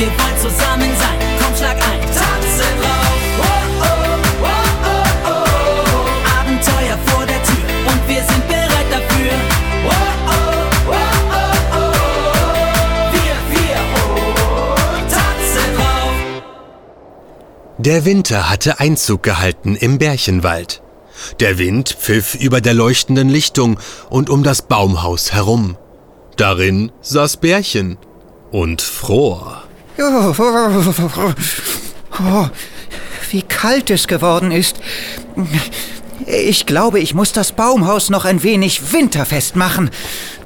Wir wollen zusammen sein. Komm, schlag ein. Tanzen rauf. Oh, oh, oh, oh, oh. Abenteuer vor der Tür. Und wir sind bereit dafür. Oh, oh, oh, oh, oh. Wir, wir, oh. Tanzen rauf. Der Winter hatte Einzug gehalten im Bärchenwald. Der Wind pfiff über der leuchtenden Lichtung und um das Baumhaus herum. Darin saß Bärchen und fror. Wie kalt es geworden ist. Ich glaube, ich muss das Baumhaus noch ein wenig winterfest machen.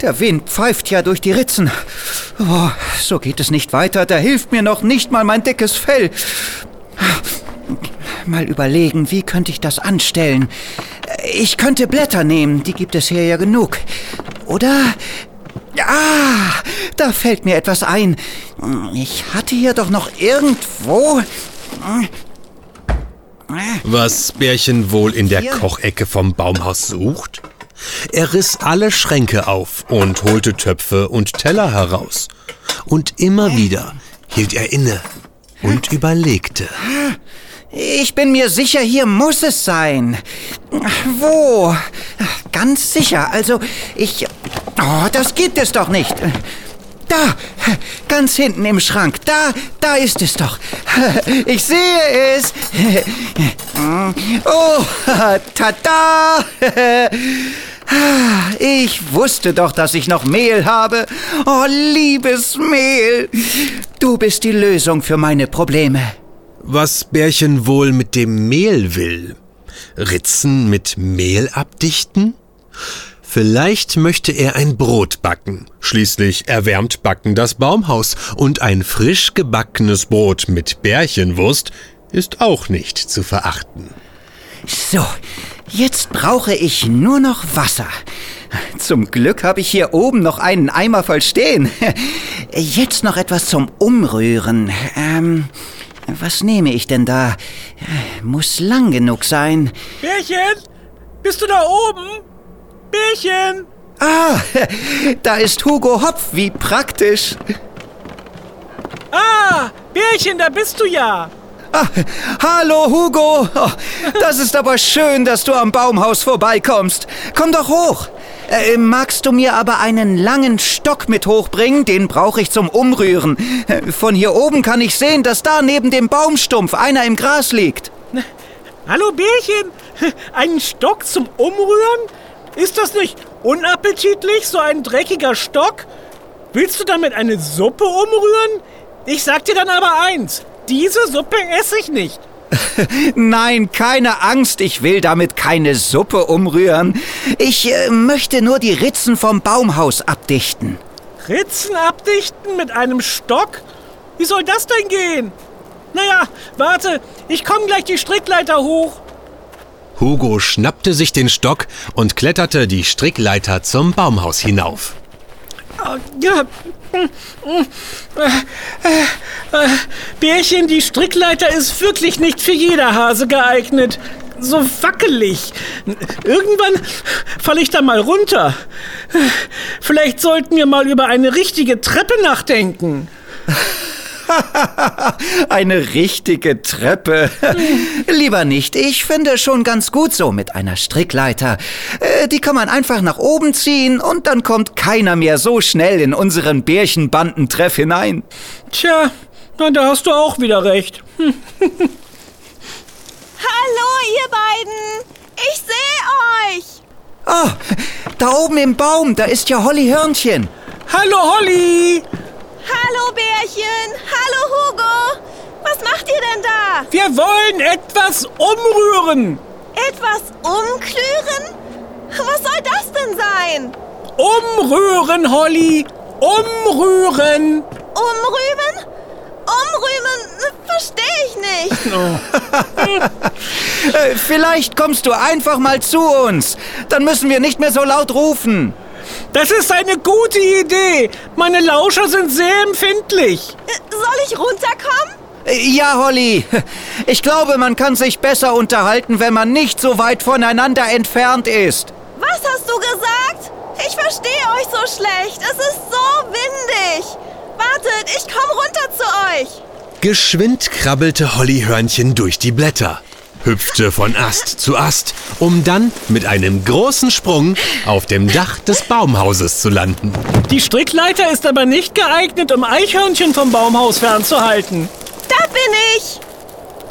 Der Wind pfeift ja durch die Ritzen. Oh, so geht es nicht weiter. Da hilft mir noch nicht mal mein dickes Fell. Mal überlegen, wie könnte ich das anstellen? Ich könnte Blätter nehmen, die gibt es hier ja genug. Oder... Ah, da fällt mir etwas ein. Ich hatte hier doch noch irgendwo... Was Bärchen wohl in der? Kochecke vom Baumhaus sucht? Er riss alle Schränke auf und holte Töpfe und Teller heraus. Und immer wieder hielt er inne und überlegte. Ich bin mir sicher, hier muss es sein. Wo? Ganz sicher. Also, ich... Oh, das gibt es doch nicht. Da, ganz hinten im Schrank. Da, da ist es doch. Ich sehe es. Oh, tada. Ich wusste doch, dass ich noch Mehl habe. Oh, liebes Mehl. Du bist die Lösung für meine Probleme. Was Bärchen wohl mit dem Mehl will? Ritzen mit Mehl abdichten? Vielleicht möchte er ein Brot backen. Schließlich erwärmt Backen das Baumhaus und ein frisch gebackenes Brot mit Bärchenwurst ist auch nicht zu verachten. So, jetzt brauche ich nur noch Wasser. Zum Glück habe ich hier oben noch einen Eimer voll stehen. Jetzt noch etwas zum Umrühren. Ähm, was nehme ich denn da? Muss lang genug sein. Bärchen, bist du da oben? Bärchen! Ah, da ist Hugo Hopf, wie praktisch. Ah, Bärchen, da bist du ja. Ah, hallo Hugo. Oh, das ist aber schön, dass du am Baumhaus vorbeikommst. Komm doch hoch. Äh, magst du mir aber einen langen Stock mit hochbringen? Den brauche ich zum Umrühren. Äh, Von hier oben kann ich sehen, dass da neben dem Baumstumpf einer im Gras liegt. Hallo Bärchen, einen Stock zum Umrühren? Ist das nicht unappetitlich, so ein dreckiger Stock? Willst du damit eine Suppe umrühren? Ich sag dir dann aber eins, diese Suppe esse ich nicht. Nein, keine Angst, ich will damit keine Suppe umrühren. Ich äh, möchte nur die Ritzen vom Baumhaus abdichten. Ritzen abdichten mit einem Stock? Wie soll das denn gehen? Naja, warte, ich komme gleich die Strickleiter hoch. Hugo schnappte sich den Stock und kletterte die Strickleiter zum Baumhaus hinauf. Bärchen, die Strickleiter ist wirklich nicht für jeder Hase geeignet. So wackelig. Irgendwann falle ich da mal runter. Vielleicht sollten wir mal über eine richtige Treppe nachdenken. Eine richtige Treppe. Lieber nicht. Ich finde schon ganz gut so mit einer Strickleiter. Äh, Die kann man einfach nach oben ziehen und dann kommt keiner mehr so schnell in unseren Bärchenbandentreff hinein. Tja, na, da hast du auch wieder recht. Hallo, ihr beiden! Ich sehe euch! Oh, da oben im Baum, da ist ja Holly Hörnchen. Hallo Holly! Hallo, Bärchen! Hallo, Hugo! Was macht ihr denn da? Wir wollen etwas umrühren. Etwas umklüren? Was soll das denn sein? Umrühren, Holly. Umrühren. Umrühmen? Umrühmen? Verstehe ich nicht. Äh, Vielleicht kommst du einfach mal zu uns. Dann müssen wir nicht mehr so laut rufen. Das ist eine gute Idee. Meine Lauscher sind sehr empfindlich. Äh, Soll ich runterkommen? Äh, Ja, Holly. Ich glaube, man kann sich besser unterhalten, wenn man nicht so weit voneinander entfernt ist. Was hast du gesagt? Ich verstehe euch so schlecht. Es ist so windig. Wartet, ich komme runter zu euch. Geschwind krabbelte Hollyhörnchen durch die Blätter, hüpfte von Ast zu Ast, um dann mit einem großen Sprung auf dem Dach des Baumhauses zu landen. Die Strickleiter ist aber nicht geeignet, um Eichhörnchen vom Baumhaus fernzuhalten. Da bin ich.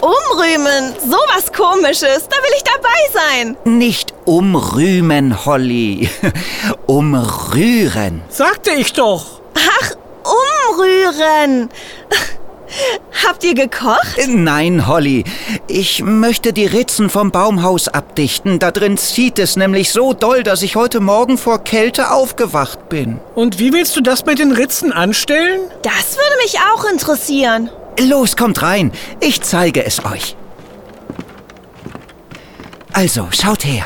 Umrühmen, sowas komisches, da will ich dabei sein. Nicht umrühmen, Holly. Umrühren. Sagte ich doch. Ach, umrühren. Habt ihr gekocht? Nein, Holly. Ich möchte die Ritzen vom Baumhaus abdichten. Da drin zieht es nämlich so doll, dass ich heute Morgen vor Kälte aufgewacht bin. Und wie willst du das mit den Ritzen anstellen? Das würde mich auch interessieren. Los, kommt rein. Ich zeige es euch. Also, schaut her.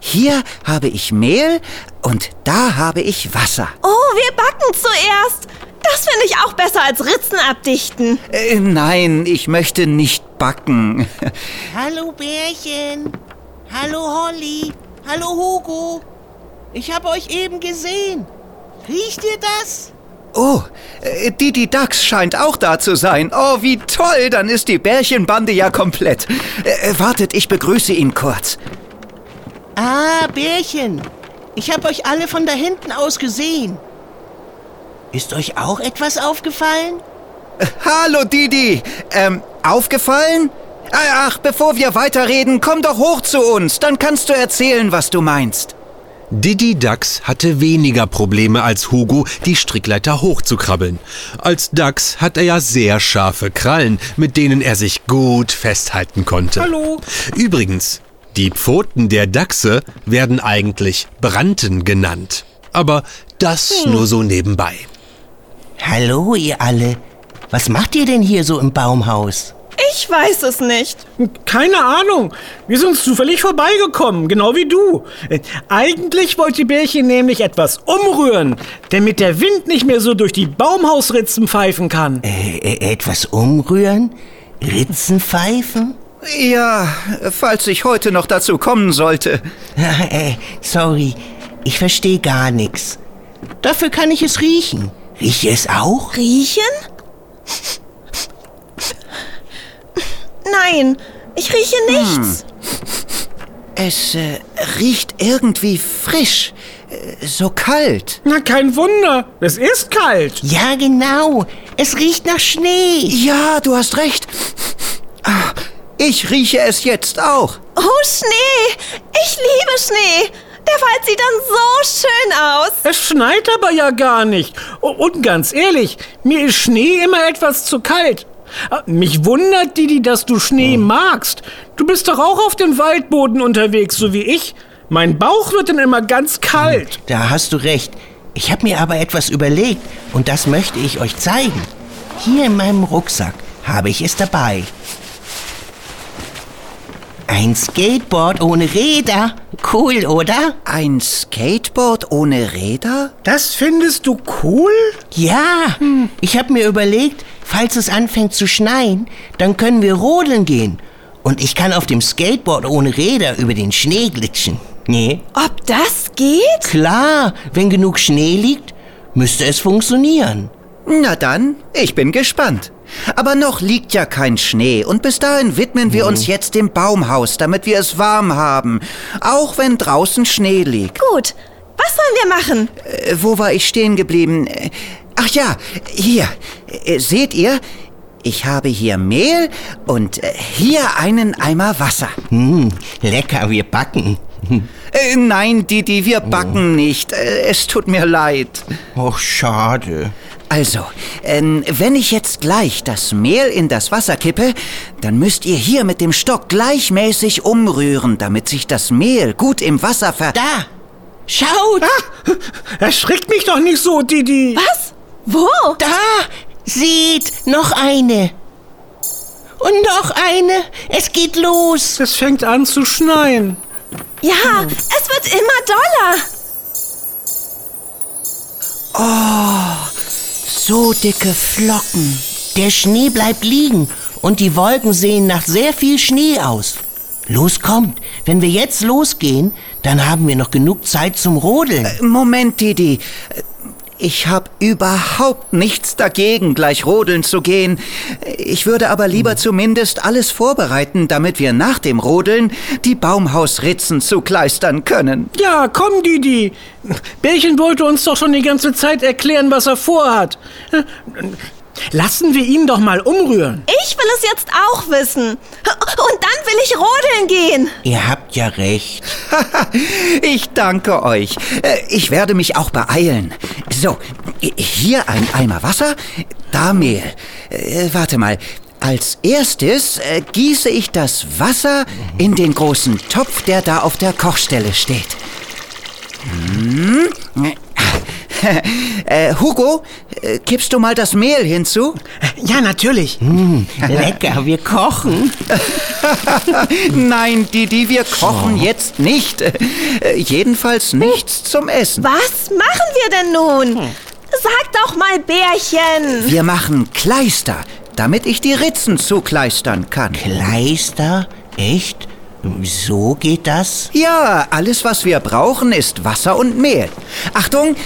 Hier habe ich Mehl und da habe ich Wasser. Oh, wir backen zuerst. Das finde ich auch besser als Ritzen abdichten. Äh, nein, ich möchte nicht backen. Hallo Bärchen. Hallo Holly. Hallo Hugo. Ich habe euch eben gesehen. Riecht ihr das? Oh, äh, Didi Dax scheint auch da zu sein. Oh, wie toll, dann ist die Bärchenbande ja komplett. Äh, wartet, ich begrüße ihn kurz. Ah, Bärchen. Ich habe euch alle von da hinten aus gesehen. Ist euch auch etwas aufgefallen? Hallo, Didi. Ähm, aufgefallen? Ach, bevor wir weiterreden, komm doch hoch zu uns. Dann kannst du erzählen, was du meinst. Didi Dax hatte weniger Probleme als Hugo, die Strickleiter hochzukrabbeln. Als Dax hat er ja sehr scharfe Krallen, mit denen er sich gut festhalten konnte. Hallo. Übrigens, die Pfoten der Dachse werden eigentlich Branten genannt. Aber das nur so nebenbei. Hallo, ihr alle. Was macht ihr denn hier so im Baumhaus? Ich weiß es nicht. Keine Ahnung. Wir sind zufällig vorbeigekommen, genau wie du. Äh, Eigentlich wollte Bärchen nämlich etwas umrühren, damit der Wind nicht mehr so durch die Baumhausritzen pfeifen kann. Äh, äh, etwas umrühren? Ritzen pfeifen? Ja, falls ich heute noch dazu kommen sollte. äh, sorry, ich verstehe gar nichts. Dafür kann ich es riechen. Rieche es auch? Riechen? Nein, ich rieche nichts. Es äh, riecht irgendwie frisch. Äh, so kalt. Na, kein Wunder. Es ist kalt. Ja, genau. Es riecht nach Schnee. Ja, du hast recht. Ah, Ich rieche es jetzt auch. Oh, Schnee. Ich liebe Schnee. Der Wald sieht dann so schön aus. Es schneit aber ja gar nicht. Und ganz ehrlich, mir ist Schnee immer etwas zu kalt. Ah, Mich wundert, Didi, dass du Schnee magst. Du bist doch auch auf dem Waldboden unterwegs, so wie ich. Mein Bauch wird dann immer ganz kalt. Da hast du recht. Ich habe mir aber etwas überlegt und das möchte ich euch zeigen. Hier in meinem Rucksack habe ich es dabei. Ein Skateboard ohne Räder. Cool, oder? Ein Skateboard ohne Räder? Das findest du cool? Ja, ich habe mir überlegt, falls es anfängt zu schneien, dann können wir rodeln gehen. Und ich kann auf dem Skateboard ohne Räder über den Schnee glitschen. Nee? Ob das geht? Klar, wenn genug Schnee liegt, müsste es funktionieren. Na dann, ich bin gespannt. Aber noch liegt ja kein Schnee und bis dahin widmen wir uns jetzt dem Baumhaus, damit wir es warm haben. Auch wenn draußen Schnee liegt. Gut. Was sollen wir machen? Äh, wo war ich stehen geblieben? Äh, Ach ja, hier. Äh, seht ihr? Ich habe hier Mehl und äh, hier einen Eimer Wasser. Hm, lecker, wir backen. Äh, nein, Didi, wir backen nicht. Äh, es tut mir leid. Och, schade. Also, ähm, wenn ich jetzt gleich das Mehl in das Wasser kippe, dann müsst ihr hier mit dem Stock gleichmäßig umrühren, damit sich das Mehl gut im Wasser ver... Da! Schaut! Erschrickt mich doch nicht so, Didi. Was? Wo? Da! Seht, noch eine. Und noch eine. Es geht los. Es fängt an zu schneien. Ja, es wird immer doller. So dicke Flocken. Der Schnee bleibt liegen und die Wolken sehen nach sehr viel Schnee aus. Los kommt, wenn wir jetzt losgehen, dann haben wir noch genug Zeit zum Rodeln. Moment, Didi. Ich habe überhaupt nichts dagegen, gleich rodeln zu gehen. Ich würde aber lieber zumindest alles vorbereiten, damit wir nach dem Rodeln die Baumhausritzen zukleistern können. Ja, komm, Didi. Bärchen wollte uns doch schon die ganze Zeit erklären, was er vorhat. Lassen wir ihn doch mal umrühren. Ich will es jetzt auch wissen. Und dann will ich rodeln gehen. Ihr habt ja recht. Ich danke euch. Äh, Ich werde mich auch beeilen. So, hier ein Eimer Wasser, da Mehl. Äh, warte mal. Als erstes äh, gieße ich das Wasser in den großen Topf, der da auf der Kochstelle steht. Hm. Äh, Hugo, äh, kippst du mal das Mehl hinzu? Ja, natürlich. Lecker, wir kochen. Nein, Didi, wir kochen jetzt nicht. Äh, jedenfalls nichts zum Essen. Was machen wir denn nun? Sag doch mal, Bärchen. Wir machen Kleister, damit ich die Ritzen zukleistern kann. Kleister? Echt? So geht das? Ja, alles, was wir brauchen, ist Wasser und Mehl. Achtung,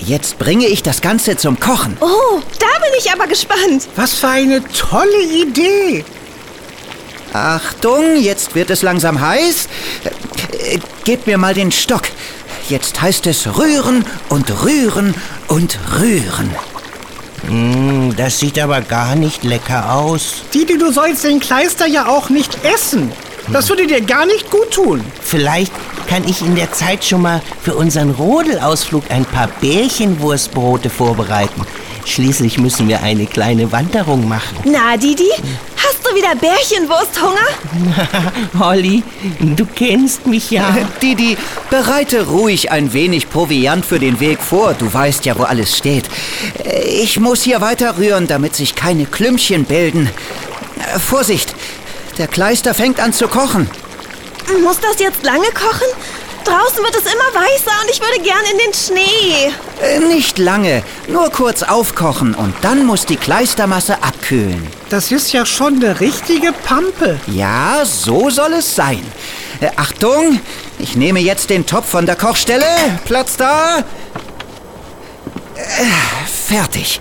jetzt bringe ich das Ganze zum Kochen. Oh, da bin ich aber gespannt. Was für eine tolle Idee. Achtung, jetzt wird es langsam heiß. Äh, Gebt mir mal den Stock. Jetzt heißt es rühren und rühren und rühren. Hm, das sieht aber gar nicht lecker aus. Didi, du sollst den Kleister ja auch nicht essen. Das würde dir gar nicht gut tun. Vielleicht kann ich in der Zeit schon mal für unseren Rodelausflug ein paar Bärchenwurstbrote vorbereiten. Schließlich müssen wir eine kleine Wanderung machen. Na, Didi, hast du wieder Bärchenwursthunger? Holly, du kennst mich ja. Didi, bereite ruhig ein wenig Proviant für den Weg vor. Du weißt ja, wo alles steht. Äh, Ich muss hier weiter rühren, damit sich keine Klümpchen bilden. Äh, Vorsicht, der Kleister fängt an zu kochen. Muss das jetzt lange kochen? Draußen wird es immer weißer und ich würde gern in den Schnee. Äh, Nicht lange, nur kurz aufkochen und dann muss die Kleistermasse abkühlen. Das ist ja schon eine richtige Pampe. Ja, so soll es sein. Äh, Achtung, ich nehme jetzt den Topf von der Kochstelle. Platz da. Äh, fertig.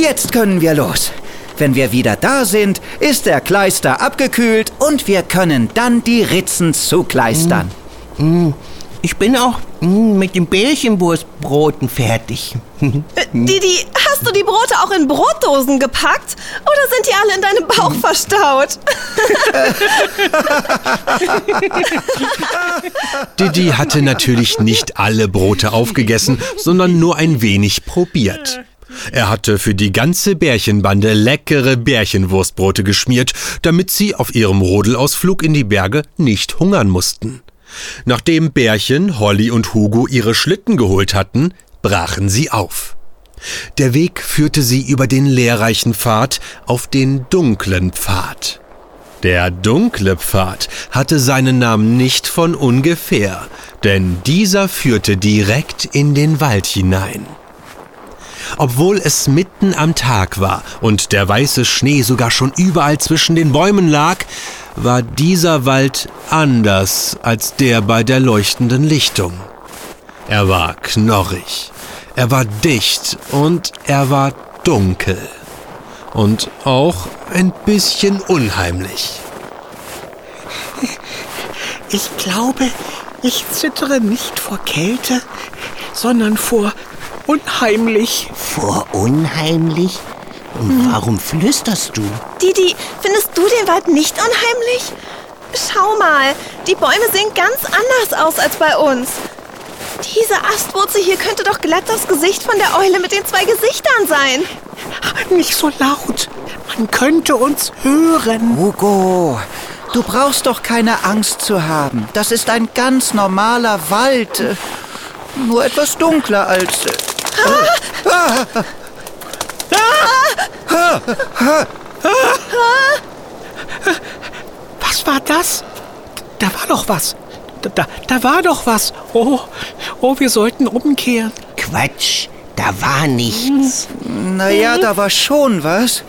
Jetzt können wir los. Wenn wir wieder da sind, ist der Kleister abgekühlt und wir können dann die Ritzen zukleistern. Ich bin auch mm, mit den Bärchenwurstbroten fertig. Äh, Didi, hast du die Brote auch in Brotdosen gepackt? Oder sind die alle in deinem Bauch verstaut? Didi hatte natürlich nicht alle Brote aufgegessen, sondern nur ein wenig probiert. Er hatte für die ganze Bärchenbande leckere Bärchenwurstbrote geschmiert, damit sie auf ihrem Rodelausflug in die Berge nicht hungern mussten. Nachdem Bärchen, Holly und Hugo ihre Schlitten geholt hatten, brachen sie auf. Der Weg führte sie über den lehrreichen Pfad auf den dunklen Pfad. Der dunkle Pfad hatte seinen Namen nicht von ungefähr, denn dieser führte direkt in den Wald hinein. Obwohl es mitten am Tag war und der weiße Schnee sogar schon überall zwischen den Bäumen lag, war dieser Wald anders als der bei der leuchtenden Lichtung. Er war knorrig, er war dicht und er war dunkel und auch ein bisschen unheimlich. Ich glaube, ich zittere nicht vor Kälte, sondern vor unheimlich. Vor unheimlich? Und warum flüsterst du? Didi, findest du den Wald nicht unheimlich? Schau mal, die Bäume sehen ganz anders aus als bei uns. Diese Astwurzel hier könnte doch glatt das Gesicht von der Eule mit den zwei Gesichtern sein. Nicht so laut. Man könnte uns hören. Hugo, du brauchst doch keine Angst zu haben. Das ist ein ganz normaler Wald. Nur etwas dunkler als... Was war das? Da war doch was. Da, da, da war doch was. Oh, oh, wir sollten umkehren. Quatsch, da war nichts. Naja, da war schon was.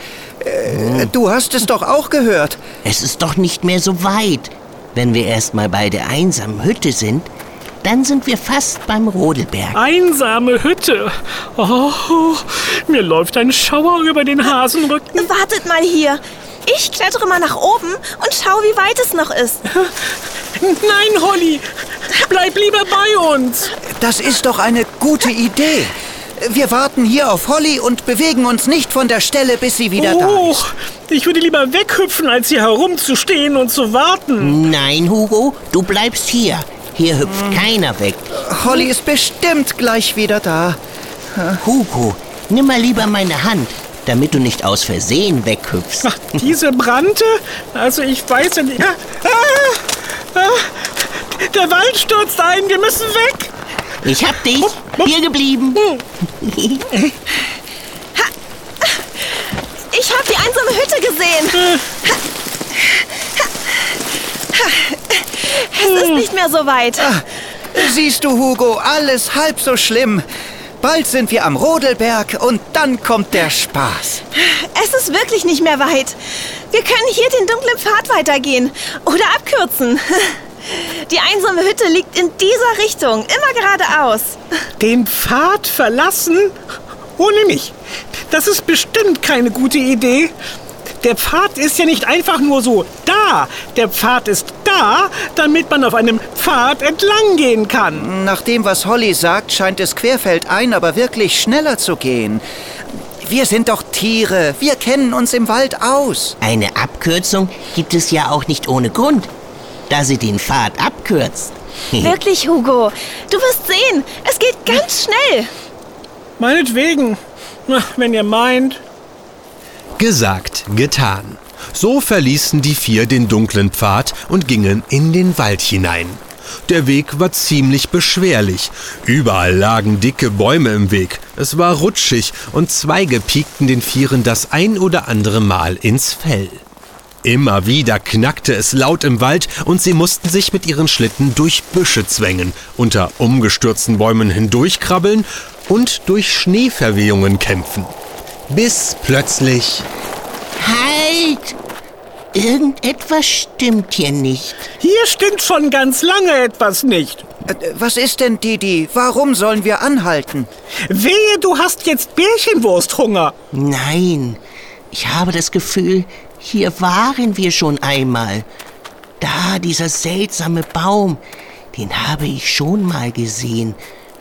Äh, Du hast es doch auch gehört. Es ist doch nicht mehr so weit. Wenn wir erst mal bei der einsamen Hütte sind, Dann sind wir fast beim Rodelberg. Einsame Hütte. Oh, mir läuft ein Schauer über den Hasenrücken. Wartet mal hier. Ich klettere mal nach oben und schau, wie weit es noch ist. Nein, Holly, bleib lieber bei uns. Das ist doch eine gute Idee. Wir warten hier auf Holly und bewegen uns nicht von der Stelle, bis sie wieder da Oh, ist. ich würde lieber weghüpfen, als hier herumzustehen und zu warten. Nein, Hugo, du bleibst hier. Hier hüpft keiner weg. Holly ist bestimmt gleich wieder da. Hugo, nimm mal lieber meine Hand, damit du nicht aus Versehen weghüpfst. Ach, diese Brante? Also ich weiß ja nicht. Ah, ah, ah, der Wald stürzt ein, wir müssen weg. Ich hab dich. Hier geblieben. Ich habe die einsame Hütte gesehen. Es ist nicht mehr so weit. Siehst du, Hugo, alles halb so schlimm. Bald sind wir am Rodelberg und dann kommt der Spaß. Es ist wirklich nicht mehr weit. Wir können hier den dunklen Pfad weitergehen oder abkürzen. Die einsame Hütte liegt in dieser Richtung, immer geradeaus. Den Pfad verlassen? Ohne mich. Das ist bestimmt keine gute Idee. Der Pfad ist ja nicht einfach nur so da. Der Pfad ist da, damit man auf einem Pfad entlang gehen kann. Nach dem, was Holly sagt, scheint es querfeldein aber wirklich schneller zu gehen. Wir sind doch Tiere. Wir kennen uns im Wald aus. Eine Abkürzung gibt es ja auch nicht ohne Grund, da sie den Pfad abkürzt. Wirklich, Hugo. Du wirst sehen, es geht ganz schnell. Meinetwegen. Wenn ihr meint. Gesagt, getan. So verließen die vier den dunklen Pfad und gingen in den Wald hinein. Der Weg war ziemlich beschwerlich. Überall lagen dicke Bäume im Weg. Es war rutschig und Zweige piekten den Vieren das ein oder andere Mal ins Fell. Immer wieder knackte es laut im Wald und sie mussten sich mit ihren Schlitten durch Büsche zwängen, unter umgestürzten Bäumen hindurchkrabbeln und durch Schneeverwehungen kämpfen. Bis plötzlich Halt! Irgendetwas stimmt hier nicht. Hier stimmt schon ganz lange etwas nicht. Äh, Was ist denn, Didi? Warum sollen wir anhalten? Wehe, du hast jetzt Bärchenwursthunger. Nein, ich habe das Gefühl, hier waren wir schon einmal. Da, dieser seltsame Baum, den habe ich schon mal gesehen.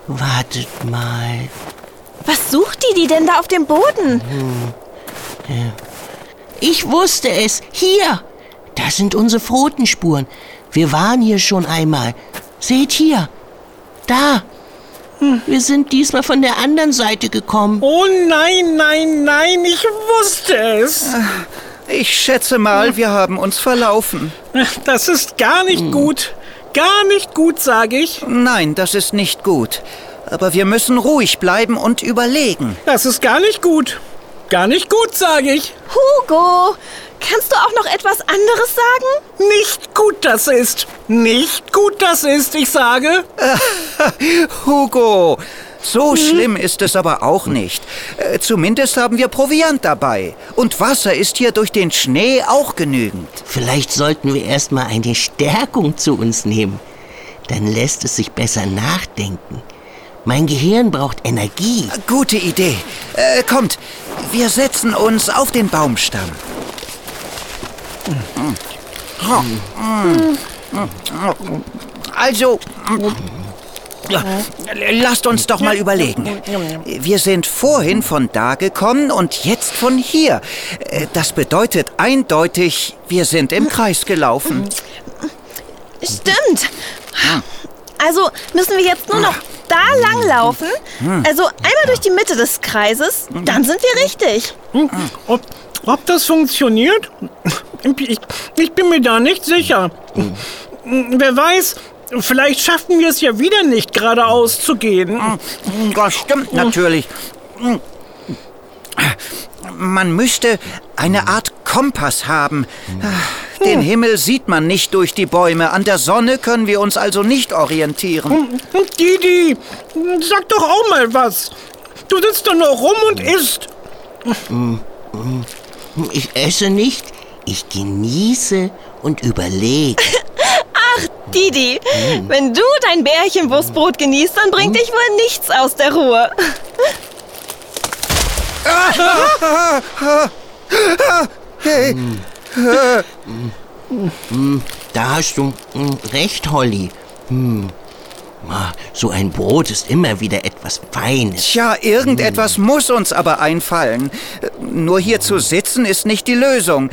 Wartet mal. Was sucht die, die denn da auf dem Boden? Ich wusste es. Hier. Da sind unsere Pfotenspuren. Wir waren hier schon einmal. Seht hier. Da. Hm, Wir sind diesmal von der anderen Seite gekommen. Oh nein, nein, nein, ich wusste es. Ich schätze mal, wir haben uns verlaufen. Das ist gar nicht gut. Gar nicht gut, sage ich. Nein, das ist nicht gut. Aber wir müssen ruhig bleiben und überlegen. Das ist gar nicht gut. Gar nicht gut, sage ich. Hugo, kannst du auch noch etwas anderes sagen? Nicht gut das ist. Nicht gut das ist, ich sage. Hugo, so schlimm ist es aber auch nicht. Äh, Zumindest haben wir Proviant dabei. Und Wasser ist hier durch den Schnee auch genügend. Vielleicht sollten wir erstmal eine Stärkung zu uns nehmen. Dann lässt es sich besser nachdenken. Mein Gehirn braucht Energie. Gute Idee. Äh, kommt, wir setzen uns auf den Baumstamm. Also, lasst uns doch mal überlegen. Wir sind vorhin von da gekommen und jetzt von hier. Äh, Das bedeutet eindeutig, wir sind im Kreis gelaufen. Stimmt. Also müssen wir jetzt nur noch da lang laufen. Also einmal durch die Mitte des Kreises, dann sind wir richtig. Hm, Ob, ob das funktioniert? Ich, ich bin mir da nicht sicher. Wer weiß, vielleicht schaffen wir es ja wieder nicht, geradeaus zu gehen. Das stimmt natürlich. Man müsste eine Art Kompass haben. Den Himmel sieht man nicht durch die Bäume. An der Sonne können wir uns also nicht orientieren. Didi, sag doch auch mal was. Du sitzt doch nur rum und isst. Ich esse nicht, ich genieße und überlege. Didi, wenn du dein Bärchenwurstbrot genießt, dann bringt dich wohl nichts aus der Ruhe. Hey, Da hast du hm, recht, Holly. Hm. Ah, So ein Brot ist immer wieder etwas Feines. tja, irgendetwas muss uns aber einfallen. Nur hier zu sitzen ist nicht die Lösung.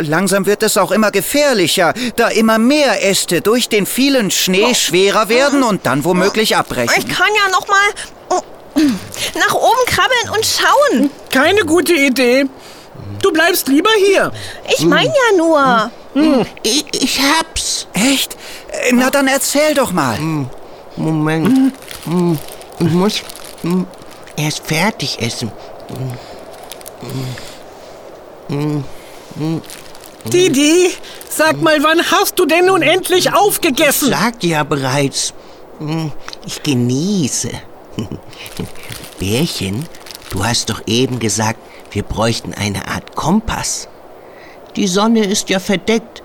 Langsam wird es auch immer gefährlicher, da immer mehr Äste durch den vielen Schnee schwerer werden und dann womöglich Ich abbrechen. kann ja noch mal nach oben krabbeln und schauen. Keine gute Idee. Du bleibst lieber hier. Ich meine ja nur. Ich, ich hab's. Echt? Äh, Na dann erzähl doch mal. Moment. Hm, Ich muss hm, erst fertig essen. Didi, sag mal, wann hast du denn nun endlich aufgegessen? Sagte ja bereits. Hm, Ich genieße. Bärchen, du hast doch eben gesagt, wir bräuchten eine Art Kompass. Die Sonne ist ja verdeckt.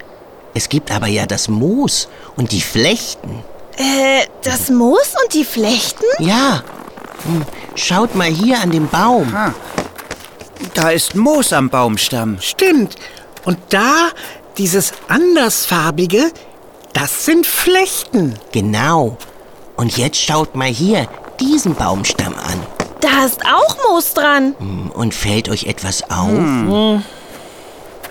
Es gibt aber ja das Moos und die Flechten. Äh, das Moos und die Flechten? Ja. Hm, Schaut mal hier an dem Baum. Da ist Moos am Baumstamm. Stimmt. Und da, dieses andersfarbige, das sind Flechten. Genau. Und jetzt schaut mal hier diesen Baumstamm an. Da ist auch Moos dran. Hm, Und fällt euch etwas auf?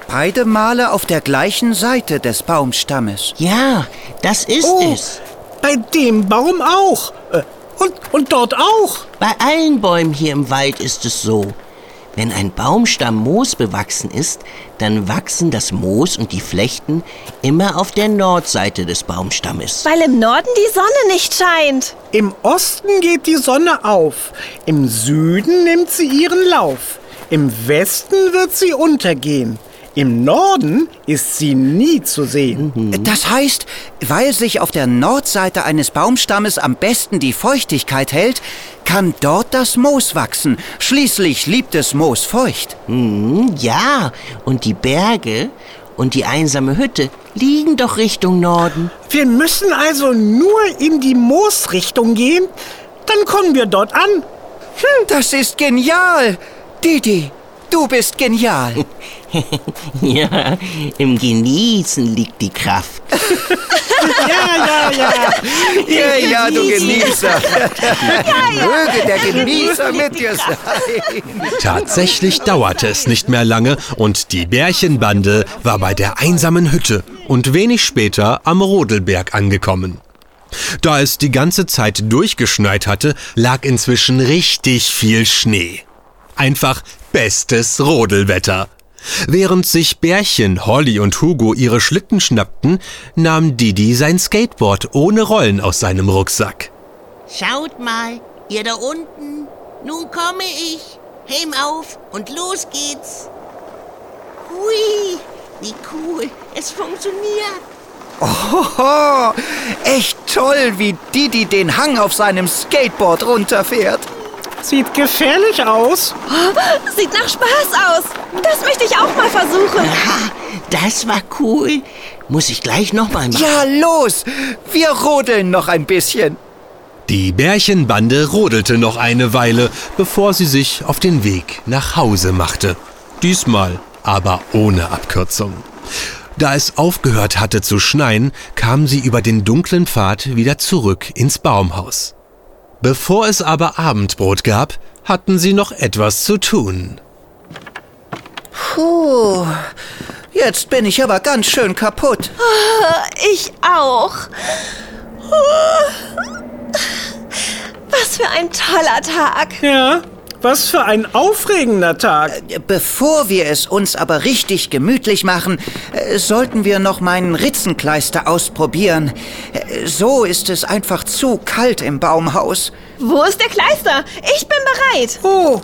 Beide Male auf der gleichen Seite des Baumstammes. Ja, das ist Oh. es. Bei dem Baum auch. Äh, Und, und dort auch. Bei allen Bäumen hier im Wald ist es so. Wenn ein Baumstamm moosbewachsen ist, dann wachsen das Moos und die Flechten immer auf der Nordseite des Baumstammes. Weil im Norden die Sonne nicht scheint. Im Osten geht die Sonne auf. Im Süden nimmt sie ihren Lauf. Im Westen wird sie untergehen. Im Norden ist sie nie zu sehen. Das heißt, weil sich auf der Nordseite eines Baumstammes am besten die Feuchtigkeit hält, kann dort das Moos wachsen. Schließlich liebt es Moos feucht. Hm, ja, und die Berge und die einsame Hütte liegen doch Richtung Norden. Wir müssen also nur in die Moosrichtung gehen, dann kommen wir dort an. Das ist genial. Didi, du bist genial. Ja, im Genießen liegt die Kraft. Ja, ja, ja. Ja, ja, du Genießer. Möge der Genießer mit dir sein. Tatsächlich dauerte es nicht mehr lange und die Bärchenbande war bei der einsamen Hütte und wenig später am Rodelberg angekommen. Da es die ganze Zeit durchgeschneit hatte, lag inzwischen richtig viel Schnee. Einfach bestes Rodelwetter. Während sich Bärchen, Holly und Hugo ihre Schlitten schnappten, nahm Didi sein Skateboard ohne Rollen aus seinem Rucksack. Schaut mal, ihr da unten. Nun komme ich. Helm auf und los geht's. Hui, wie cool. Es funktioniert. Hoho, echt toll, wie Didi den Hang auf seinem Skateboard runterfährt. Sieht gefährlich aus. Sieht nach Spaß aus. Das möchte ich auch mal versuchen. Ha, das war cool. Muss ich gleich nochmal machen. Ja, los, wir rodeln noch ein bisschen. Die Bärchenbande rodelte noch eine Weile, bevor sie sich auf den Weg nach Hause machte. Diesmal aber ohne Abkürzung. Da es aufgehört hatte zu schneien, kamen sie über den dunklen Pfad wieder zurück ins Baumhaus. Bevor es aber Abendbrot gab, hatten sie noch etwas zu tun. Puh, jetzt bin ich aber ganz schön kaputt. Ich auch. Was für ein toller Tag. Ja, was für ein aufregender Tag. Bevor wir es uns aber richtig gemütlich machen, äh, sollten wir noch meinen Ritzenkleister ausprobieren. Äh, So ist es einfach zu kalt im Baumhaus. Wo ist der Kleister? Ich bin bereit. Oh,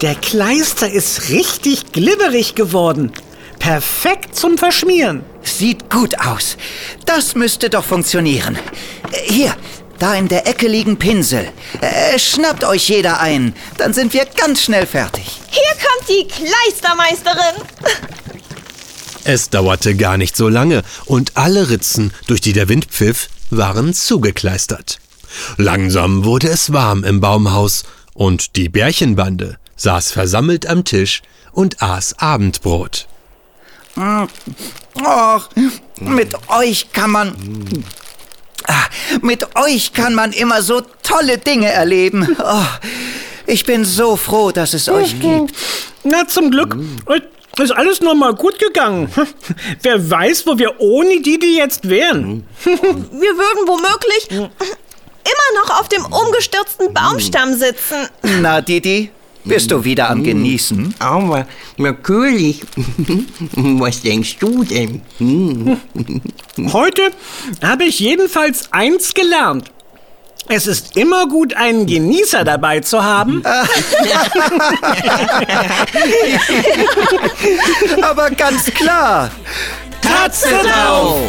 der Kleister ist richtig glibberig geworden. Perfekt zum Verschmieren. Sieht gut aus. Das müsste doch funktionieren. Äh, Hier, da in der Ecke liegen Pinsel. Äh, Schnappt euch jeder ein, dann sind wir ganz schnell fertig. Hier kommt die Kleistermeisterin. Es dauerte gar nicht so lange und alle Ritzen, durch die der Wind pfiff, waren zugekleistert. Langsam wurde es warm im Baumhaus und die Bärchenbande saß versammelt am Tisch und aß Abendbrot. Och, mit euch kann man. Ah, Mit euch kann man immer so tolle Dinge erleben. Oh, ich bin so froh, dass es euch gibt. Na, zum Glück ist alles noch mal gut gegangen. Wer weiß, wo wir ohne Didi jetzt wären. Wir würden womöglich immer noch auf dem umgestürzten Baumstamm sitzen. Na, Didi, bist du wieder am Genießen? Aber natürlich. Was denkst du denn? Hm? Heute habe ich jedenfalls eins gelernt. Es ist immer gut, einen Genießer dabei zu haben. Aber ganz klar. Tatze drauf!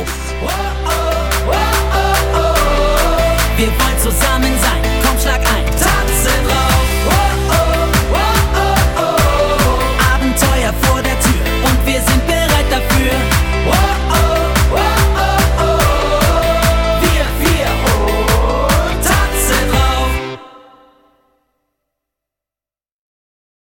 Wir wollen zusammen